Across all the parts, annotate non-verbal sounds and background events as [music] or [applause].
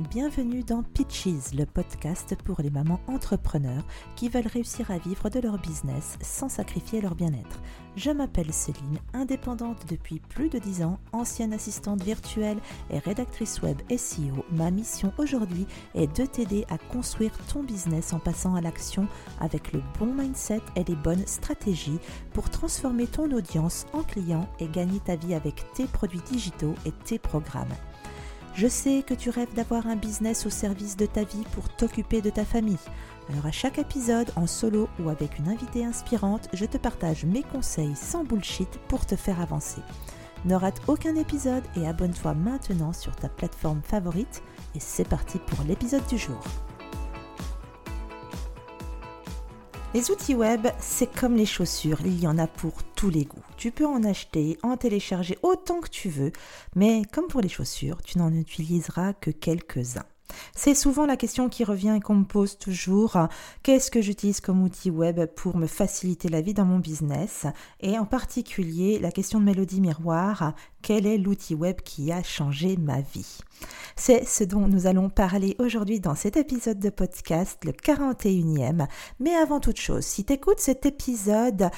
Bienvenue dans Pitches, le podcast pour les mamans entrepreneurs qui veulent réussir à vivre de leur business sans sacrifier leur bien-être. Je m'appelle Céline, indépendante depuis plus de 10 ans, ancienne assistante virtuelle et rédactrice web SEO. Ma mission aujourd'hui est de t'aider à construire ton business en passant à l'action avec le bon mindset et les bonnes stratégies pour transformer ton audience en client et gagner ta vie avec tes produits digitaux et tes programmes. Je sais que tu rêves d'avoir un business au service de ta vie pour t'occuper de ta famille. Alors à chaque épisode, en solo ou avec une invitée inspirante, je te partage mes conseils sans bullshit pour te faire avancer. Ne rate aucun épisode et abonne-toi maintenant sur ta plateforme favorite. Et c'est parti pour l'épisode du jour. Les outils web, c'est comme les chaussures, il y en a pour tous les goûts. Tu peux en acheter, en télécharger autant que tu veux, mais comme pour les chaussures, tu n'en utiliseras que quelques-uns. C'est souvent la question qui revient et qu'on me pose toujours. Qu'est-ce que j'utilise comme outil web pour me faciliter la vie dans mon business? Et en particulier, la question de Mélodie Miroir, quel est l'outil web qui a changé ma vie C'est ce dont nous allons parler aujourd'hui dans cet épisode de podcast, le 41e. Mais avant toute chose, si tu écoutes cet épisode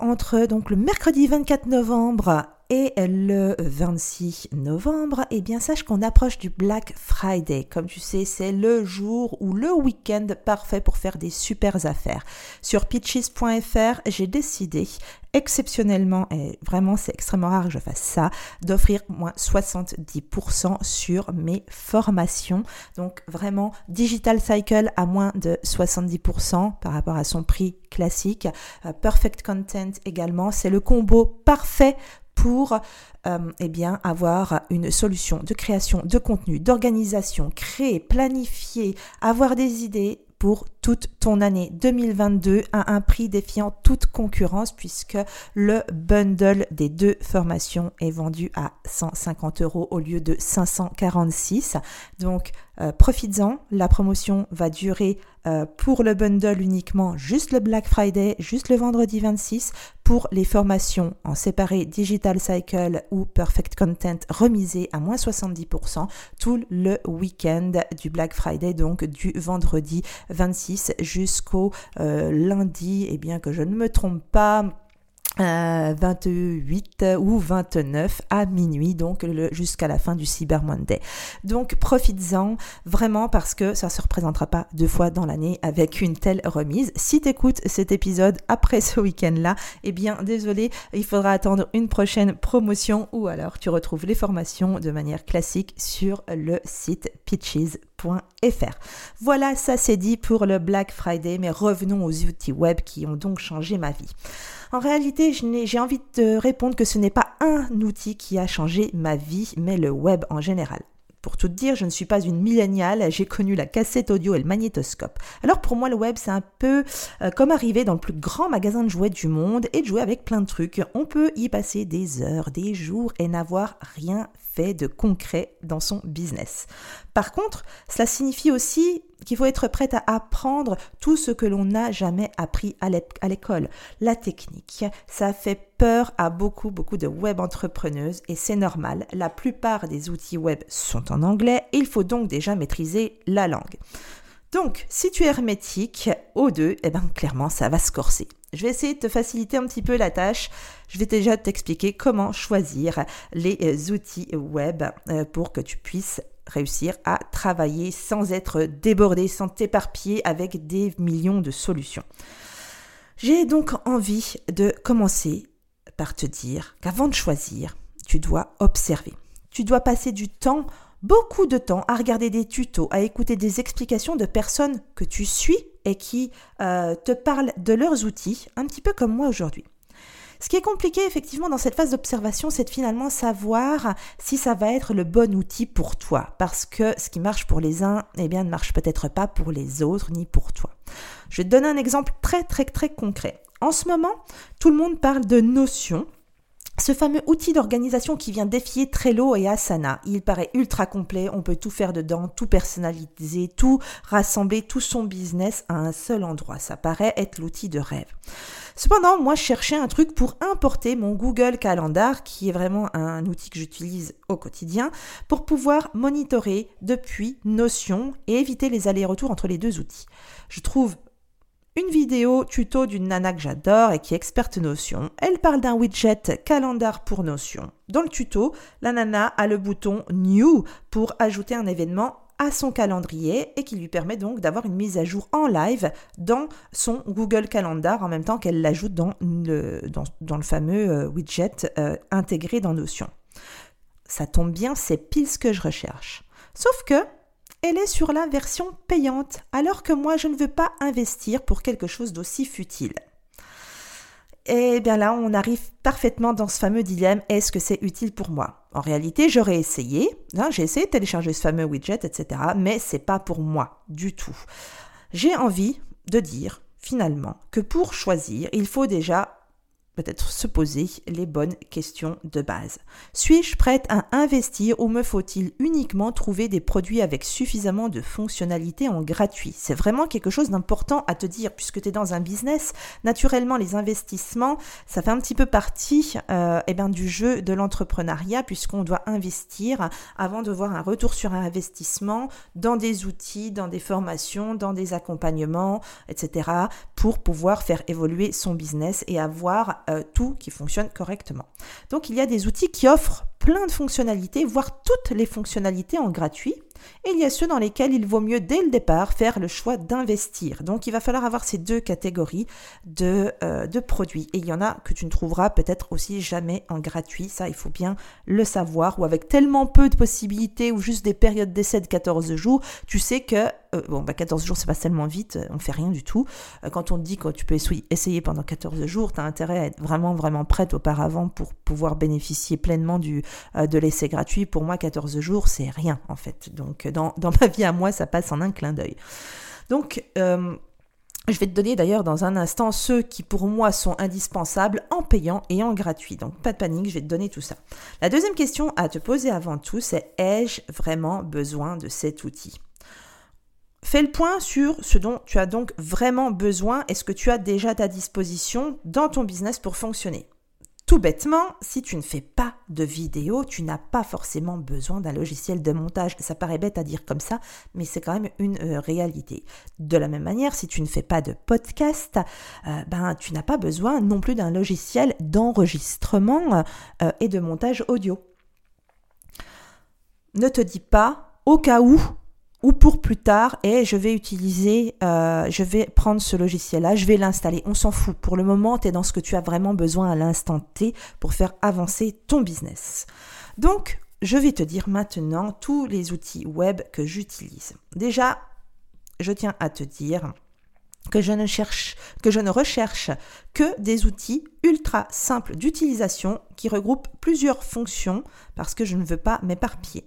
entre donc le mercredi 24 novembre et le 26 novembre, eh bien sache qu'on approche du Black Friday. Comme tu sais, c'est le jour ou le week-end parfait pour faire des super affaires. Sur pitches.fr, j'ai décidé exceptionnellement, et vraiment c'est extrêmement rare que je fasse ça, d'offrir moins 70% sur mes formations. Donc vraiment Digital Cycle à moins de 70% par rapport à son prix classique. Euh, Perfect Content également, c'est le combo parfait pour euh, eh bien, avoir une solution de création de contenu, d'organisation, créer, planifier, avoir des idées pour toute ton année 2022 à un prix défiant toute concurrence puisque le bundle des deux formations est vendu à 150 euros au lieu de 546. Donc euh, profites-en, la promotion va durer euh, pour le bundle uniquement juste le Black Friday, juste le vendredi 26. Pour les formations en séparé Digital Cycle ou Perfect Content remisé à moins 70% tout le week-end du Black Friday, donc du vendredi 26 jusqu'au euh, lundi, et bien que je ne me trompe pas, 28 ou 29 à minuit, donc jusqu'à la fin du Cyber Monday. Donc profites-en vraiment parce que ça se représentera pas deux fois dans l'année avec une telle remise. Si tu cet épisode après ce week-end-là, eh bien désolé, il faudra attendre une prochaine promotion ou alors tu retrouves les formations de manière classique sur le site pitches.fr. Voilà, ça c'est dit pour le Black Friday, mais revenons aux outils web qui ont donc changé ma vie. En réalité, j'ai envie de répondre que ce n'est pas un outil qui a changé ma vie, mais le web en général. Pour tout dire, je ne suis pas une milléniale, j'ai connu la cassette audio et le magnétoscope. Alors pour moi, le web, c'est un peu euh, comme arriver dans le plus grand magasin de jouets du monde et de jouer avec plein de trucs. On peut y passer des heures, des jours et n'avoir rien fait de concret dans son business. Par contre, cela signifie aussi qu'il faut être prête à apprendre tout ce que l'on n'a jamais appris à l'école. La technique, ça fait peur à beaucoup, beaucoup de web entrepreneuses et c'est normal. La plupart des outils web sont en anglais et il faut donc déjà maîtriser la langue. Donc, si tu es hermétique aux deux, eh ben, clairement, ça va se corser. Je vais essayer de te faciliter un petit peu la tâche. Je vais déjà t'expliquer comment choisir les euh, outils web euh, pour que tu puisses réussir à travailler sans être débordé, sans t'éparpiller avec des millions de solutions. J'ai donc envie de commencer par te dire qu'avant de choisir, tu dois observer. Tu dois passer du temps, beaucoup de temps, à regarder des tutos, à écouter des explications de personnes que tu suis et qui euh, te parlent de leurs outils, un petit peu comme moi aujourd'hui. Ce qui est compliqué effectivement dans cette phase d'observation, c'est de finalement savoir si ça va être le bon outil pour toi. Parce que ce qui marche pour les uns, eh bien, ne marche peut-être pas pour les autres ni pour toi. Je vais te donner un exemple très très très concret. En ce moment, tout le monde parle de notions ce fameux outil d'organisation qui vient défier Trello et Asana, il paraît ultra complet, on peut tout faire dedans, tout personnaliser, tout rassembler, tout son business à un seul endroit. Ça paraît être l'outil de rêve. Cependant, moi, je cherchais un truc pour importer mon Google Calendar, qui est vraiment un outil que j'utilise au quotidien, pour pouvoir monitorer depuis Notion et éviter les allers-retours entre les deux outils. Je trouve une vidéo tuto d'une nana que j'adore et qui est experte Notion. Elle parle d'un widget calendar pour Notion. Dans le tuto, la nana a le bouton New pour ajouter un événement à son calendrier et qui lui permet donc d'avoir une mise à jour en live dans son Google Calendar en même temps qu'elle l'ajoute dans le, fameux euh, widget euh, intégré dans Notion. Ça tombe bien, c'est pile ce que je recherche. Sauf que elle est sur la version payante, alors que moi je ne veux pas investir pour quelque chose d'aussi futile. Et bien là, on arrive parfaitement dans ce fameux dilemme, est-ce que c'est utile pour moi? En réalité, j'aurais essayé, hein, j'ai essayé de télécharger ce fameux widget, etc., mais c'est pas pour moi du tout. J'ai envie de dire finalement que pour choisir, il faut déjà peut-être se poser les bonnes questions de base. Suis-je prête à investir ou me faut-il uniquement trouver des produits avec suffisamment de fonctionnalités en gratuit? C'est vraiment quelque chose d'important à te dire puisque tu es dans un business. Naturellement, les investissements, ça fait un petit peu partie euh, eh bien, du jeu de l'entrepreneuriat puisqu'on doit investir avant de voir un retour sur investissement dans des outils, dans des formations, dans des accompagnements, etc. pour pouvoir faire évoluer son business et avoir euh, tout qui fonctionne correctement. Donc il y a des outils qui offrent plein de fonctionnalités, voire toutes les fonctionnalités en gratuit. Et il y a ceux dans lesquels il vaut mieux dès le départ faire le choix d'investir. Donc il va falloir avoir ces deux catégories de, euh, de produits. Et il y en a que tu ne trouveras peut-être aussi jamais en gratuit. Ça, il faut bien le savoir. Ou avec tellement peu de possibilités ou juste des périodes d'essai de 14 jours, tu sais que euh, bon, bah 14 jours, c'est pas tellement vite, euh, on fait rien du tout. quand on te dit que tu peux essayer pendant 14 jours, tu as intérêt à être vraiment, vraiment prête auparavant pour pouvoir bénéficier pleinement du, de l'essai gratuit. Pour moi, 14 jours, c'est rien en fait. Donc, donc dans, ma vie à moi, ça passe en un clin d'œil. Donc euh, je vais te donner d'ailleurs dans un instant ceux qui pour moi sont indispensables en payant et en gratuit. Donc pas de panique, je vais te donner tout ça. La deuxième question à te poser avant tout, c'est ai-je vraiment besoin de cet outil? Fais le point sur ce dont tu as donc vraiment besoin et ce que tu as déjà à ta disposition dans ton business pour fonctionner? Tout bêtement, si tu ne fais pas de vidéo, tu n'as pas forcément besoin d'un logiciel de montage. Ça paraît bête à dire comme ça, mais c'est quand même une euh, réalité. De la même manière, si tu ne fais pas de podcast, euh, ben tu n'as pas besoin non plus d'un logiciel d'enregistrement euh, et de montage audio. Ne te dis pas au cas où ou pour plus tard et je vais utiliser, euh, je vais prendre ce logiciel-là, je vais l'installer. On s'en fout. Pour le moment, tu es dans ce que tu as vraiment besoin à l'instant T pour faire avancer ton business. Donc, je vais te dire maintenant tous les outils web que j'utilise. Déjà, je tiens à te dire que je ne cherche, que je ne recherche que des outils ultra simples d'utilisation qui regroupent plusieurs fonctions parce que je ne veux pas m'éparpiller.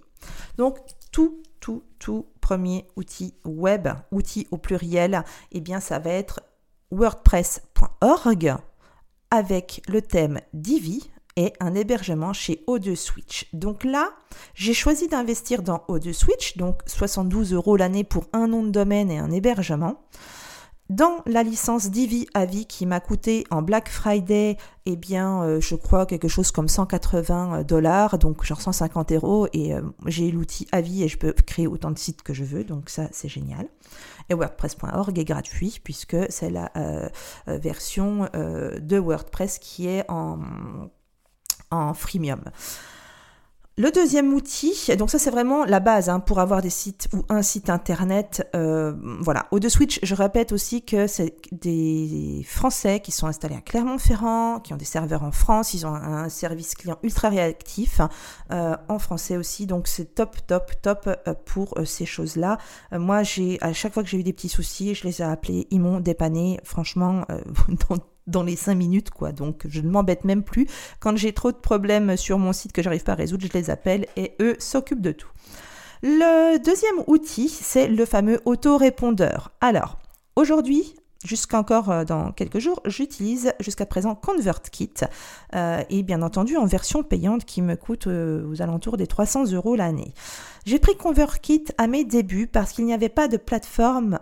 Donc, tout tout, tout premier outil web, outil au pluriel, eh bien ça va être wordpress.org avec le thème Divi et un hébergement chez O2 Switch. Donc là, j'ai choisi d'investir dans O2 Switch, donc 72 euros l'année pour un nom de domaine et un hébergement. Dans la licence Divi à vie qui m'a coûté en Black Friday, eh bien, euh, je crois quelque chose comme 180 euh, dollars, donc genre 150 euros, et euh, j'ai l'outil à vie et je peux créer autant de sites que je veux, donc ça c'est génial. Et WordPress.org est gratuit puisque c'est la version de WordPress qui est en, en freemium. Le deuxième outil, donc ça c'est vraiment la base hein, pour avoir des sites ou un site internet. Euh, voilà. Au de Switch, je répète aussi que c'est des Français qui sont installés à Clermont-Ferrand, qui ont des serveurs en France, ils ont un service client ultra réactif euh, en français aussi, donc c'est top, top, top euh, pour ces choses-là. moi, j'ai à chaque fois que j'ai eu des petits soucis, je les ai appelés, ils m'ont dépanné. Franchement, [laughs] dans dans les 5 minutes, quoi. Donc, je ne m'embête même plus. Quand j'ai trop de problèmes sur mon site que j'arrive pas à résoudre, je les appelle et eux s'occupent de tout. Le deuxième outil, c'est le fameux autorépondeur. Alors, aujourd'hui, jusqu'encore euh, dans quelques jours, j'utilise jusqu'à présent ConvertKit euh, et bien entendu en version payante qui me coûte euh, aux alentours des 300 euros l'année. J'ai pris ConvertKit à mes débuts parce qu'il n'y avait pas de plateforme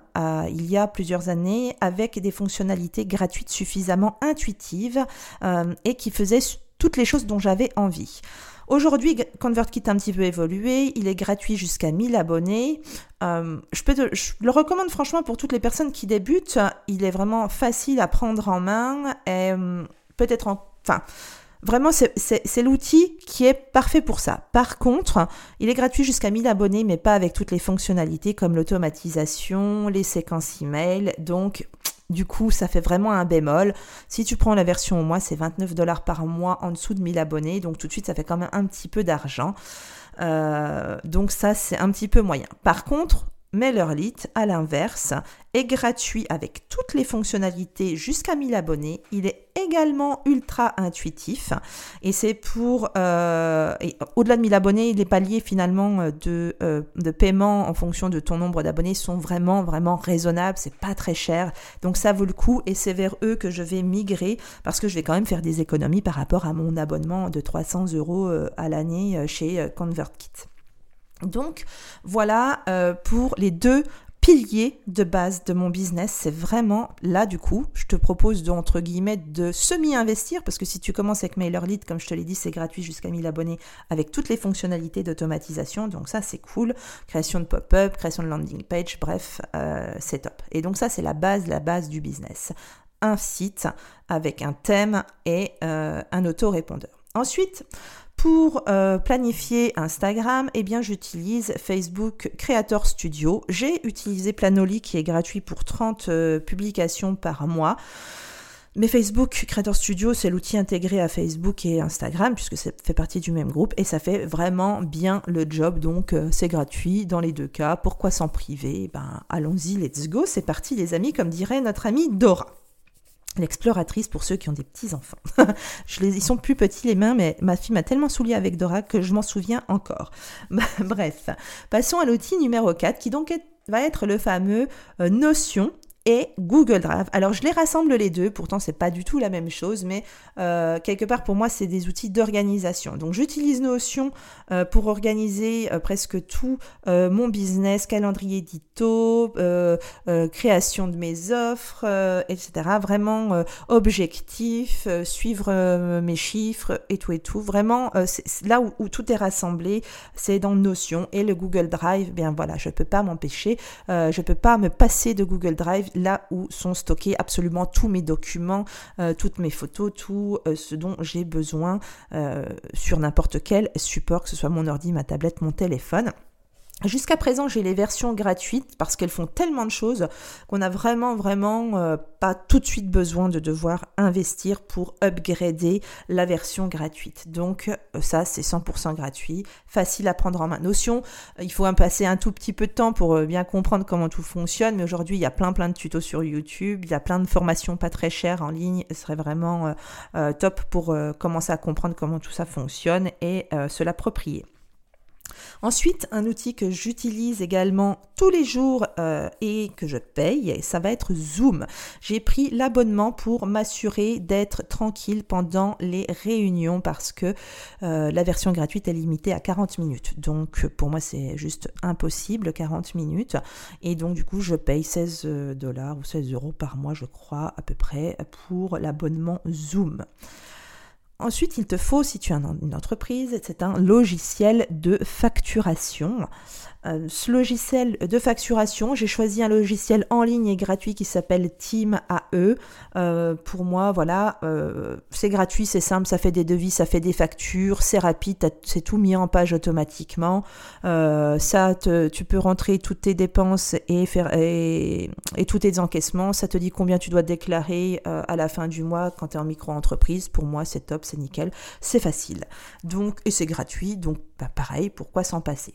il y a plusieurs années avec des fonctionnalités gratuites suffisamment intuitives et qui faisaient toutes les choses dont j'avais envie. Aujourd'hui, ConvertKit a un petit peu évolué. Il est gratuit jusqu'à 1000 abonnés. Euh, je, le recommande franchement pour toutes les personnes qui débutent. Il est vraiment facile à prendre en main. Euh, peut-être en... Enfin, Vraiment, c'est l'outil qui est parfait pour ça. Par contre, il est gratuit jusqu'à 1000 abonnés, mais pas avec toutes les fonctionnalités comme l'automatisation, les séquences email. Donc, du coup, ça fait vraiment un bémol. Si tu prends la version au mois, c'est 29 dollars par mois en dessous de 1000 abonnés. Donc tout de suite, ça fait quand même un petit peu d'argent. Euh, donc ça, c'est un petit peu moyen. Par contre, MailerLite, à l'inverse, est gratuit avec toutes les fonctionnalités jusqu'à 1000 abonnés. Il est également ultra intuitif et c'est pour, euh, au-delà de 1000 abonnés, les paliers finalement euh, de, euh, de paiement en fonction de ton nombre d'abonnés sont vraiment, vraiment raisonnables. C'est pas très cher. Donc ça vaut le coup et c'est vers eux que je vais migrer parce que je vais quand même faire des économies par rapport à mon abonnement de 300 euros à l'année chez ConvertKit. Donc voilà euh, pour les deux piliers de base de mon business. C'est vraiment là du coup, je te propose de, entre guillemets de semi-investir parce que si tu commences avec MailerLite, comme je te l'ai dit, c'est gratuit jusqu'à 1000 abonnés avec toutes les fonctionnalités d'automatisation. Donc ça c'est cool. Création de pop-up, création de landing page, bref, euh, c'est top. Et donc ça c'est la base, la base du business. Un site avec un thème et euh, un autorépondeur. Ensuite, pour euh, planifier Instagram, eh j'utilise Facebook Creator Studio. J'ai utilisé Planoly qui est gratuit pour 30 euh, publications par mois. Mais Facebook Creator Studio, c'est l'outil intégré à Facebook et Instagram, puisque ça fait partie du même groupe, et ça fait vraiment bien le job, donc euh, c'est gratuit dans les deux cas. Pourquoi s'en priver? Ben allons-y, let's go, c'est parti les amis, comme dirait notre amie Dora l'exploratrice pour ceux qui ont des petits enfants. [laughs] je les, ils sont plus petits les mains, mais ma fille m'a tellement saoulée avec Dora que je m'en souviens encore. [laughs] Bref, passons à l'outil numéro 4 qui donc va être le fameux euh, Notion Google Drive. Alors je les rassemble les deux, pourtant c'est pas du tout la même chose, mais euh, quelque part pour moi c'est des outils d'organisation. Donc j'utilise Notion euh, pour organiser euh, presque tout mon business, calendrier édito, création de mes offres, etc. Vraiment objectif, suivre mes chiffres et tout et tout. Vraiment là où, où, tout est rassemblé, c'est dans Notion et le Google Drive. Bien voilà, je peux pas m'empêcher, je peux pas me passer de Google Drive là où sont stockés absolument tous mes documents, euh, toutes mes photos, tout euh, ce dont j'ai besoin euh, sur n'importe quel support, que ce soit mon ordi, ma tablette, mon téléphone. Jusqu'à présent, j'ai les versions gratuites parce qu'elles font tellement de choses qu'on a vraiment, vraiment euh, pas tout de suite besoin de devoir investir pour upgrader la version gratuite. Donc euh, ça, c'est 100% gratuit, facile à prendre en main. Notion, euh, il faut un passer un tout petit peu de temps pour bien comprendre comment tout fonctionne, mais aujourd'hui, il y a plein, plein de tutos sur YouTube, il y a plein de formations pas très chères en ligne. Ce serait vraiment top pour commencer à comprendre comment tout ça fonctionne et se l'approprier. Ensuite, un outil que j'utilise également tous les jours euh, et que je paye, ça va être Zoom. J'ai pris l'abonnement pour m'assurer d'être tranquille pendant les réunions parce que euh, la version gratuite est limitée à 40 minutes. Donc pour moi, c'est juste impossible, 40 minutes. Et donc du coup, je paye 16 euh, dollars ou 16 euros par mois, je crois, à peu près, pour l'abonnement Zoom. Ensuite, il te faut, si tu as une entreprise, c'est un logiciel de facturation. Euh, ce logiciel de facturation, j'ai choisi un logiciel en ligne et gratuit qui s'appelle Team AE. Euh, pour moi, voilà, euh, c'est gratuit, c'est simple, ça fait des devis, ça fait des factures, c'est rapide, c'est tout mis en page automatiquement. ça, tu peux rentrer toutes tes dépenses et faire et, tous tes encaissements. Ça te dit combien tu dois déclarer à la fin du mois quand tu es en micro-entreprise. Pour moi, c'est top, c'est nickel, c'est facile. Donc, et c'est gratuit, donc bah, pareil, pourquoi s'en passer?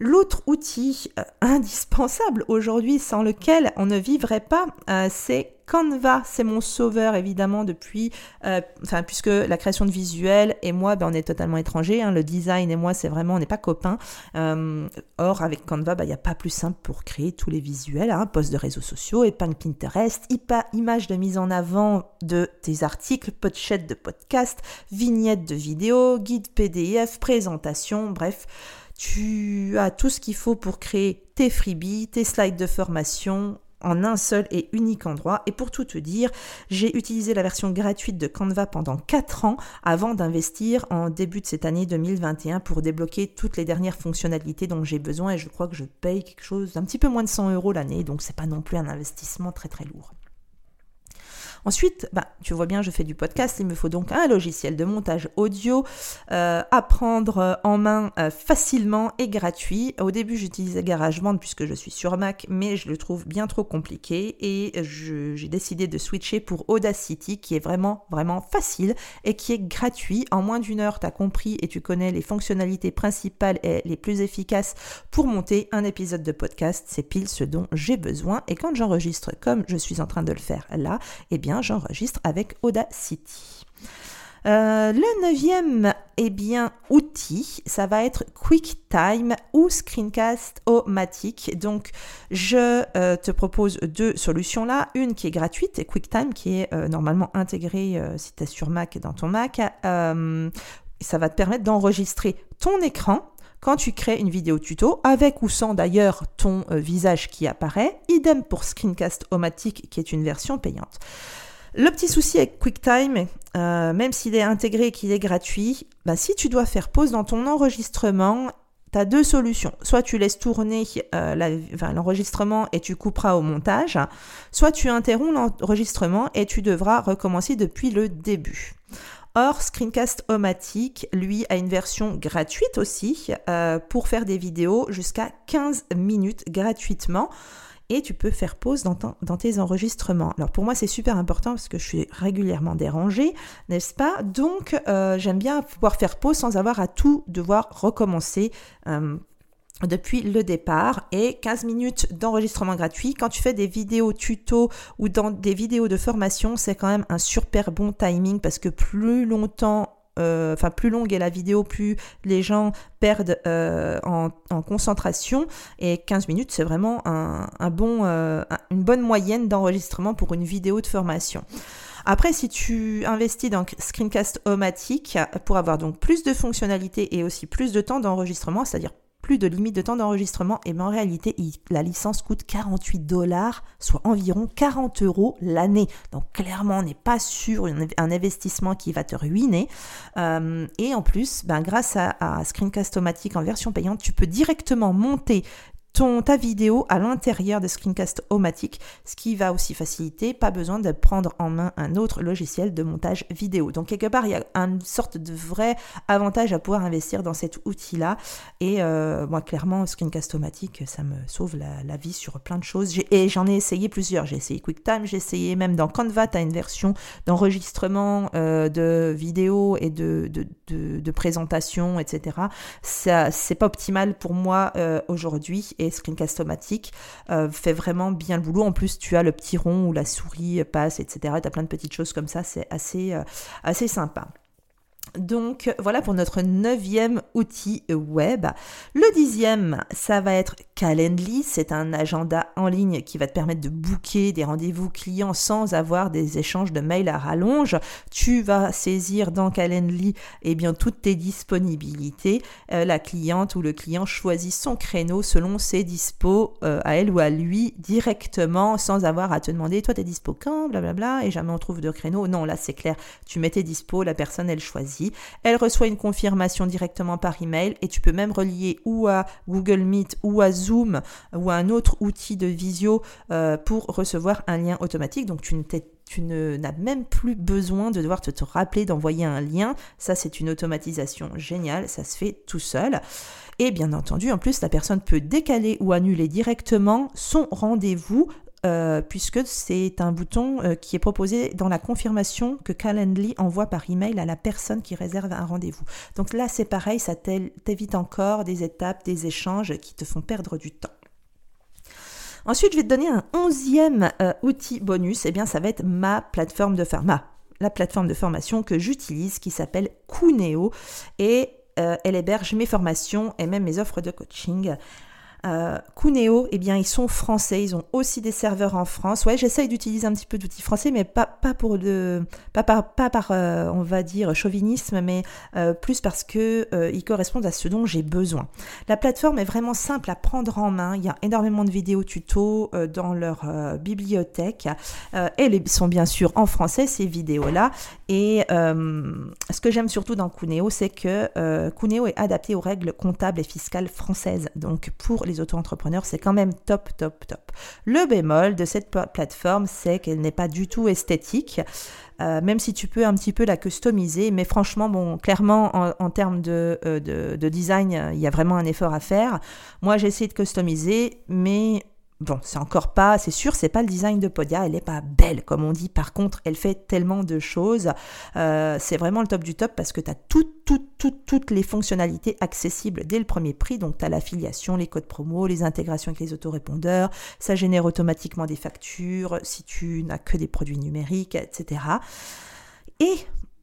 L'autre outil euh, indispensable aujourd'hui sans lequel on ne vivrait pas, euh, c'est Canva, c'est mon sauveur évidemment depuis, euh, enfin puisque la création de visuels et moi, ben, on est totalement étrangers. Hein, le design et moi, c'est vraiment, on n'est pas copains. or avec Canva, ben, il n'y a pas plus simple pour créer tous les visuels, hein, posts de réseaux sociaux, épingle Pinterest, images de mise en avant de tes articles, pochettes de podcast, vignettes de vidéos, guides PDF, présentations, bref. Tu as tout ce qu'il faut pour créer tes freebies, tes slides de formation en un seul et unique endroit. Et pour tout te dire, j'ai utilisé la version gratuite de Canva pendant 4 ans avant d'investir en début de cette année 2021 pour débloquer toutes les dernières fonctionnalités dont j'ai besoin et je crois que je paye quelque chose d'un petit peu moins de 100 euros l'année, donc c'est pas non plus un investissement très très lourd. Ensuite, bah, tu vois bien, je fais du podcast, il me faut donc un logiciel de montage audio euh, à prendre en main euh, facilement et gratuit. Au début, j'utilisais GarageBand puisque je suis sur Mac, mais je le trouve bien trop compliqué et j'ai décidé de switcher pour Audacity qui est vraiment, vraiment facile et qui est gratuit. En moins d'une heure, tu as compris et tu connais les fonctionnalités principales et les plus efficaces pour monter un épisode de podcast. C'est pile ce dont j'ai besoin et quand j'enregistre comme je suis en train de le faire là, eh bien, j'enregistre avec Audacity. Euh, le neuvième eh bien, outil, ça va être QuickTime ou Screencast-O-Matic. Donc, je euh, te propose deux solutions là. Une qui est gratuite, QuickTime, qui est euh, normalement intégrée si tu es sur Mac dans ton Mac. ça va te permettre d'enregistrer ton écran quand tu crées une vidéo tuto, avec ou sans d'ailleurs ton visage qui apparaît. Idem pour Screencast-O-Matic, qui est une version payante. Le petit souci avec QuickTime, euh, même s'il est intégré et qu'il est gratuit, bah, si tu dois faire pause dans ton enregistrement, tu as deux solutions. Soit tu laisses tourner euh, l'enregistrement et tu couperas au montage, soit tu interromps l'enregistrement et tu devras recommencer depuis le début. Or, Screencast Omatic, lui, a une version gratuite aussi euh, pour faire des vidéos jusqu'à 15 minutes gratuitement et tu peux faire pause dans, tes enregistrements. Alors pour moi c'est super important parce que je suis régulièrement dérangée, n'est-ce pas? Donc euh, j'aime bien pouvoir faire pause sans avoir à tout devoir recommencer. Euh, depuis le départ et 15 minutes d'enregistrement gratuit. Quand tu fais des vidéos tuto ou dans des vidéos de formation, c'est quand même un super bon timing parce que plus longtemps enfin plus longue est la vidéo, plus les gens perdent euh, en, concentration. Et 15 minutes, c'est vraiment un, bon, euh, une bonne moyenne d'enregistrement pour une vidéo de formation. Après, si tu investis dans Screencast Omatic pour avoir donc plus de fonctionnalités et aussi plus de temps d'enregistrement, c'est-à-dire plus de limite de temps d'enregistrement. Et en réalité, la licence coûte 48 dollars, soit environ 40 euros l'année. Donc clairement, on n'est pas sur un investissement qui va te ruiner. Euh, et en plus, ben, grâce à, à Screencast-O-Matic en version payante, tu peux directement monter ton, ta vidéo à l'intérieur de Screencast Omatic, ce qui va aussi faciliter, pas besoin de prendre en main un autre logiciel de montage vidéo. Donc quelque part, il y a une sorte de vrai avantage à pouvoir investir dans cet outil-là. Et euh, moi, clairement, Screencast Omatic, ça me sauve la, vie sur plein de choses. Et j'en ai essayé plusieurs. J'ai essayé QuickTime, j'ai essayé même dans Canva, tu as une version d'enregistrement euh, de vidéo et de, de, de, présentation, etc. Ça, c'est pas optimal pour moi euh, aujourd'hui Screencast-O-Matic euh, fait vraiment bien le boulot. En plus, tu as le petit rond où la souris passe, etc. Tu as plein de petites choses comme ça, c'est assez, euh, assez sympa. Donc voilà pour notre neuvième outil web. Le dixième, ça va être Calendly. C'est un agenda en ligne qui va te permettre de booker des rendez-vous clients sans avoir des échanges de mails à rallonge. Tu vas saisir dans Calendly eh bien, toutes tes disponibilités. Euh, la cliente ou le client choisit son créneau selon ses dispos euh, à elle ou à lui directement sans avoir à te demander toi t'es dispo quand? Blablabla et jamais on trouve de créneau. Non, là c'est clair. Tu mets tes dispo, la personne elle choisit elle reçoit une confirmation directement par email et tu peux même relier ou à Google Meet ou à Zoom ou un autre outil de visio euh, pour recevoir un lien automatique. Donc tu n'as même plus besoin de devoir te rappeler d'envoyer un lien. Ça, c'est une automatisation géniale. Ça se fait tout seul. Et bien entendu, en plus, la personne peut décaler ou annuler directement son rendez-vous puisque c'est un bouton qui est proposé dans la confirmation que Calendly envoie par email à la personne qui réserve un rendez-vous. Donc là, c'est pareil, ça t'évite encore des étapes, des échanges qui te font perdre du temps. Ensuite, je vais te donner un onzième outil bonus. Et eh bien, ça va être ma plateforme de pharma la plateforme de formation que j'utilise qui s'appelle Cuneo et euh, elle héberge mes formations et même mes offres de coaching. Euh, Cuneo, eh bien, ils sont français, ils ont aussi des serveurs en France. Ouais, j'essaye d'utiliser un petit peu d'outils français, mais pas, pas pour le, pas par, pas par euh, on va dire, chauvinisme, mais euh, plus parce que euh, ils correspondent à ce dont j'ai besoin. La plateforme est vraiment simple à prendre en main. Il y a énormément de vidéos tutos dans leur bibliothèque. elles sont bien sûr en français ces vidéos-là. Et ce que j'aime surtout dans Cuneo, c'est que Cuneo est adapté aux règles comptables et fiscales françaises. Donc pour les auto-entrepreneurs, c'est quand même top, top, top. Le bémol de cette plateforme, c'est qu'elle n'est pas du tout esthétique. Euh, même si tu peux un petit peu la customiser, mais franchement, bon, clairement, en, termes de, euh, de, design, il y a vraiment un effort à faire. Moi, j'ai essayé de customiser, mais Bon, c'est encore pas, c'est sûr, c'est pas le design de Podia, elle est pas belle comme on dit. Par contre, elle fait tellement de choses. Euh, c'est vraiment le top du top parce que tu as toutes, toutes, toutes, toutes les fonctionnalités accessibles dès le premier prix. Donc, tu as l'affiliation, les codes promo, les intégrations avec les autorépondeurs. Ça génère automatiquement des factures si tu n'as que des produits numériques, etc. Et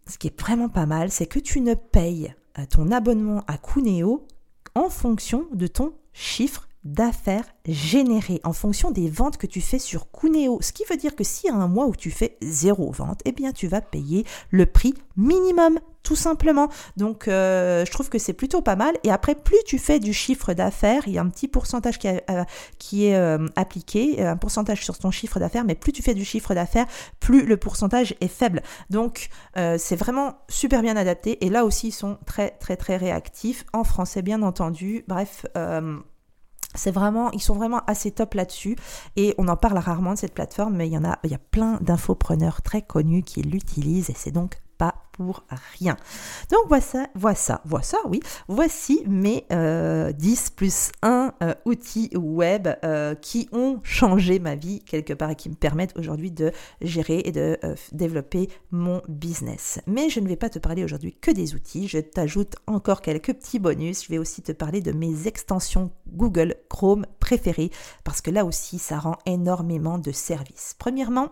ce qui est vraiment pas mal, c'est que tu ne payes euh, ton abonnement à Cuneo en fonction de ton chiffre d'affaires générées en fonction des ventes que tu fais sur Cuneo. Ce qui veut dire que si y a un mois où tu fais zéro vente, eh bien tu vas payer le prix minimum, tout simplement. Donc euh, je trouve que c'est plutôt pas mal. Et après, plus tu fais du chiffre d'affaires, il y a un petit pourcentage qui, euh, est euh, appliqué, un pourcentage sur ton chiffre d'affaires, mais plus tu fais du chiffre d'affaires, plus le pourcentage est faible. Donc c'est vraiment super bien adapté. Et là aussi, ils sont très très très réactifs en français, bien entendu. Bref. C'est vraiment, ils sont vraiment assez top là-dessus. Et on en parle rarement de cette plateforme, mais il y en a, il y a plein d'infopreneurs très connus qui l'utilisent et c'est donc pas pour rien. Donc voici, voici, voici, oui, voici mes 10 euh, plus 1 euh, outils web euh, qui ont changé ma vie quelque part et qui me permettent aujourd'hui de gérer et de développer mon business. Mais je ne vais pas te parler aujourd'hui que des outils, je t'ajoute encore quelques petits bonus. Je vais aussi te parler de mes extensions Google Chrome préférées parce que là aussi ça rend énormément de services. Premièrement,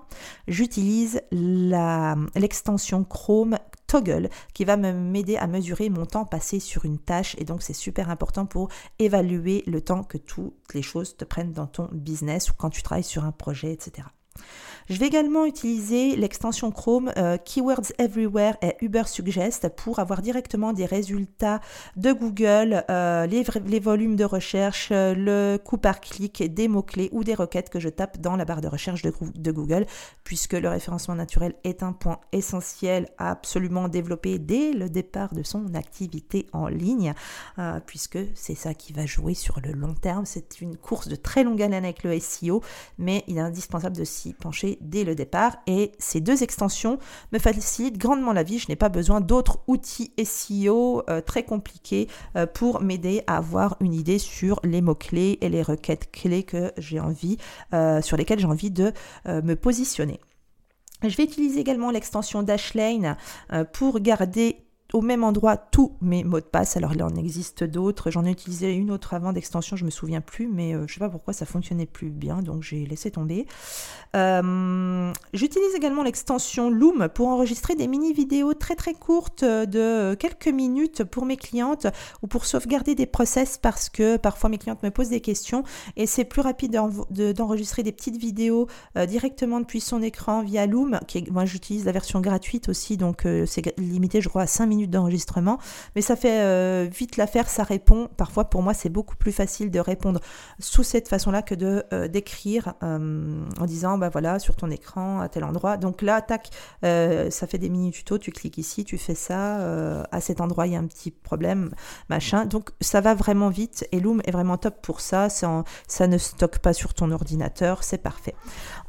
j'utilise l'extension Chrome Toggle qui va m'aider à mesurer mon temps passé sur une tâche et donc c'est super important pour évaluer le temps que toutes les choses te prennent dans ton business ou quand tu travailles sur un projet, etc. Je vais également utiliser l'extension Chrome euh, Keywords Everywhere et Uber Suggest pour avoir directement des résultats de Google, euh, les, volumes de recherche, euh, le coût par clic, des mots-clés ou des requêtes que je tape dans la barre de recherche de, de, Google, puisque le référencement naturel est un point essentiel à absolument développer dès le départ de son activité en ligne, puisque c'est ça qui va jouer sur le long terme. C'est une course de très longue haleine avec le SEO, mais il est indispensable de s'y pencher dès le départ et ces deux extensions me facilitent grandement la vie. Je n'ai pas besoin d'autres outils SEO euh, très compliqués euh, pour m'aider à avoir une idée sur les mots-clés et les requêtes clés que j'ai envie, euh, sur lesquelles j'ai envie de me positionner. Je vais utiliser également l'extension Dashlane pour garder au même endroit tous mes mots de passe. Alors il en existe d'autres. J'en ai utilisé une autre avant d'extension, je me souviens plus, mais euh, je sais pas pourquoi ça fonctionnait plus bien, donc j'ai laissé tomber. Euh, j'utilise également l'extension Loom pour enregistrer des mini vidéos très très courtes de quelques minutes pour mes clientes ou pour sauvegarder des process parce que parfois mes clientes me posent des questions et c'est plus rapide d'enregistrer des petites vidéos euh, directement depuis son écran via Loom. Qui moi j'utilise la version gratuite aussi, donc c'est limité je crois à 5 minutes d'enregistrement, mais ça fait euh, vite l'affaire, ça répond. Parfois, pour moi, c'est beaucoup plus facile de répondre sous cette façon-là que de euh, d'écrire euh, en disant, bah voilà, sur ton écran, à tel endroit. Donc là, tac, ça fait des mini tutos, tu cliques ici, tu fais ça, à cet endroit, il y a un petit problème, machin. Donc ça va vraiment vite et Loom est vraiment top pour ça. ça ne stocke pas sur ton ordinateur, c'est parfait.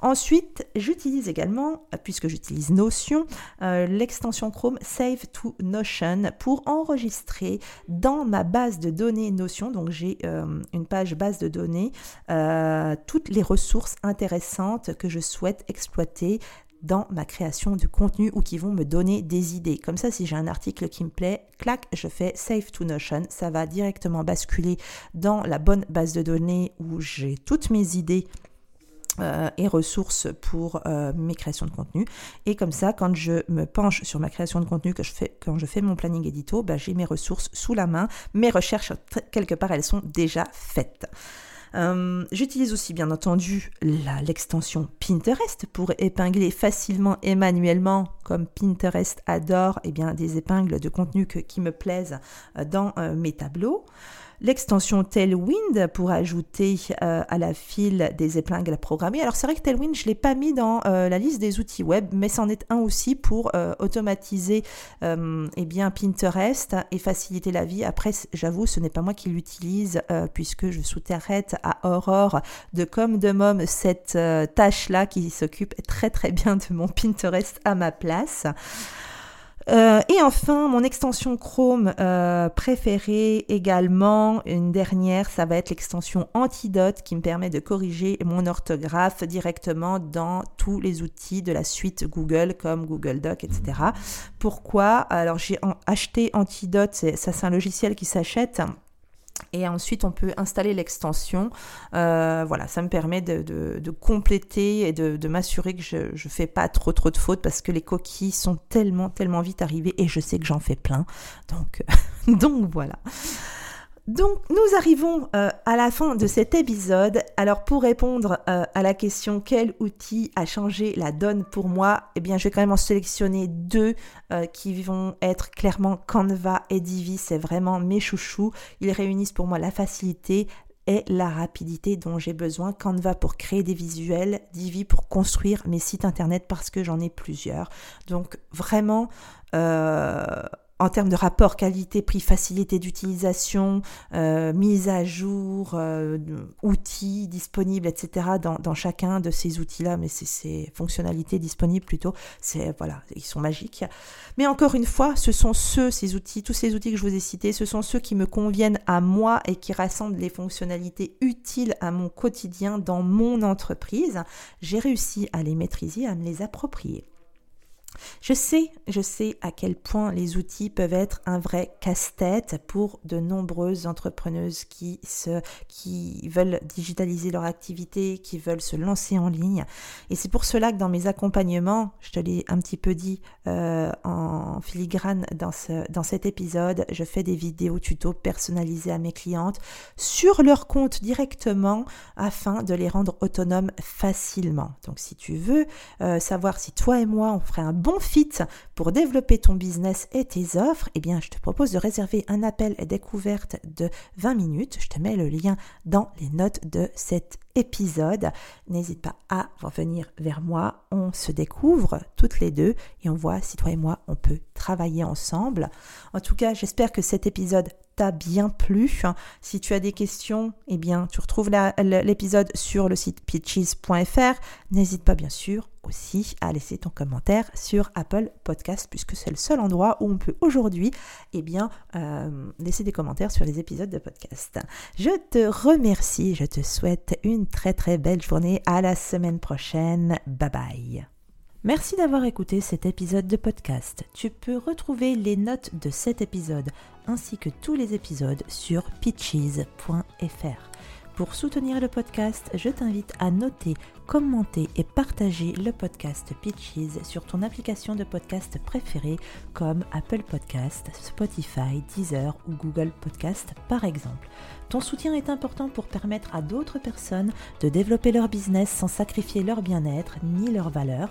Ensuite, j'utilise également, puisque j'utilise Notion, l'extension Chrome Save to Notion pour enregistrer dans ma base de données Notion, donc j'ai euh, une page base de données, euh, toutes les ressources intéressantes que je souhaite exploiter dans ma création de contenu ou qui vont me donner des idées. Comme ça, si j'ai un article qui me plaît, clac, je fais Save to Notion. Ça va directement basculer dans la bonne base de données où j'ai toutes mes idées euh, et ressources pour euh, mes créations de contenu. Et comme ça, quand je me penche sur ma création de contenu, que je fais, quand je fais mon planning édito, bah, j'ai mes ressources sous la main. Mes recherches, quelque part, elles sont déjà faites. Euh, j'utilise aussi bien entendu l'extension Pinterest pour épingler facilement et manuellement, comme Pinterest adore, eh bien, des épingles de contenu qui me plaisent dans mes tableaux l'extension Tailwind pour ajouter euh, à la file des épingles programmées. Alors c'est vrai que Tailwind, je ne l'ai pas mis dans euh, la liste des outils web, mais c'en est un aussi pour euh, automatiser eh bien, Pinterest et faciliter la vie. Après, j'avoue, ce n'est pas moi qui l'utilise puisque je sous-traite à Aurore de comme de mom cette tâche-là qui s'occupe très très bien de mon Pinterest à ma place. Euh, et enfin, mon extension Chrome euh, préférée également, une dernière, ça va être l'extension Antidote qui me permet de corriger mon orthographe directement dans tous les outils de la suite Google comme Google Doc, etc. Pourquoi? Alors j'ai acheté Antidote, ça c'est un logiciel qui s'achète et ensuite, on peut installer l'extension. Euh, voilà, ça me permet de, compléter et de, m'assurer que je ne fais pas trop trop de fautes parce que les coquilles sont tellement tellement vite arrivées et je sais que j'en fais plein. Donc, [laughs] donc voilà. Donc nous arrivons euh, à la fin de cet épisode. Alors pour répondre euh, à la question quel outil a changé la donne pour moi, eh bien je vais quand même en sélectionner deux euh, qui vont être clairement Canva et Divi. C'est vraiment mes chouchous. Ils réunissent pour moi la facilité et la rapidité dont j'ai besoin. Canva pour créer des visuels, Divi pour construire mes sites internet parce que j'en ai plusieurs. Donc vraiment en termes de rapport qualité-prix, facilité d'utilisation, euh, mise à jour, euh, outils disponibles, etc. Dans, chacun de ces outils-là, mais c'est ces fonctionnalités disponibles plutôt, c'est voilà, ils sont magiques. Mais encore une fois, ce sont ceux, ces outils, tous ces outils que je vous ai cités, ce sont ceux qui me conviennent à moi et qui rassemblent les fonctionnalités utiles à mon quotidien dans mon entreprise. J'ai réussi à les maîtriser, à me les approprier. Je sais, je sais à quel point les outils peuvent être un vrai casse-tête pour de nombreuses entrepreneuses qui, se, qui veulent digitaliser leur activité, qui veulent se lancer en ligne. Et c'est pour cela que dans mes accompagnements, je te l'ai un petit peu dit euh, en filigrane dans, ce, dans cet épisode, je fais des vidéos tutos personnalisées à mes clientes sur leur compte directement afin de les rendre autonomes facilement. Donc si tu veux euh, savoir si toi et moi on ferait un bon fit pour développer ton business et tes offres, eh bien, je te propose de réserver un appel découverte de 20 minutes. Je te mets le lien dans les notes de cet épisode. N'hésite pas à revenir vers moi. On se découvre toutes les deux et on voit si toi et moi, on peut travailler ensemble. En tout cas, j'espère que cet épisode bien plu. Si tu as des questions, eh bien, tu retrouves l'épisode sur le site pitches.fr. N'hésite pas, bien sûr, aussi à laisser ton commentaire sur Apple Podcast, puisque c'est le seul endroit où on peut aujourd'hui, eh bien, euh, laisser des commentaires sur les épisodes de podcast. Je te remercie, je te souhaite une très très belle journée. À la semaine prochaine. Bye bye. Merci d'avoir écouté cet épisode de podcast. Tu peux retrouver les notes de cet épisode ainsi que tous les épisodes sur pitches.fr. Pour soutenir le podcast, je t'invite à noter, commenter et partager le podcast Pitches sur ton application de podcast préférée comme Apple Podcast, Spotify, Deezer ou Google Podcast par exemple. Ton soutien est important pour permettre à d'autres personnes de développer leur business sans sacrifier leur bien-être ni leurs valeurs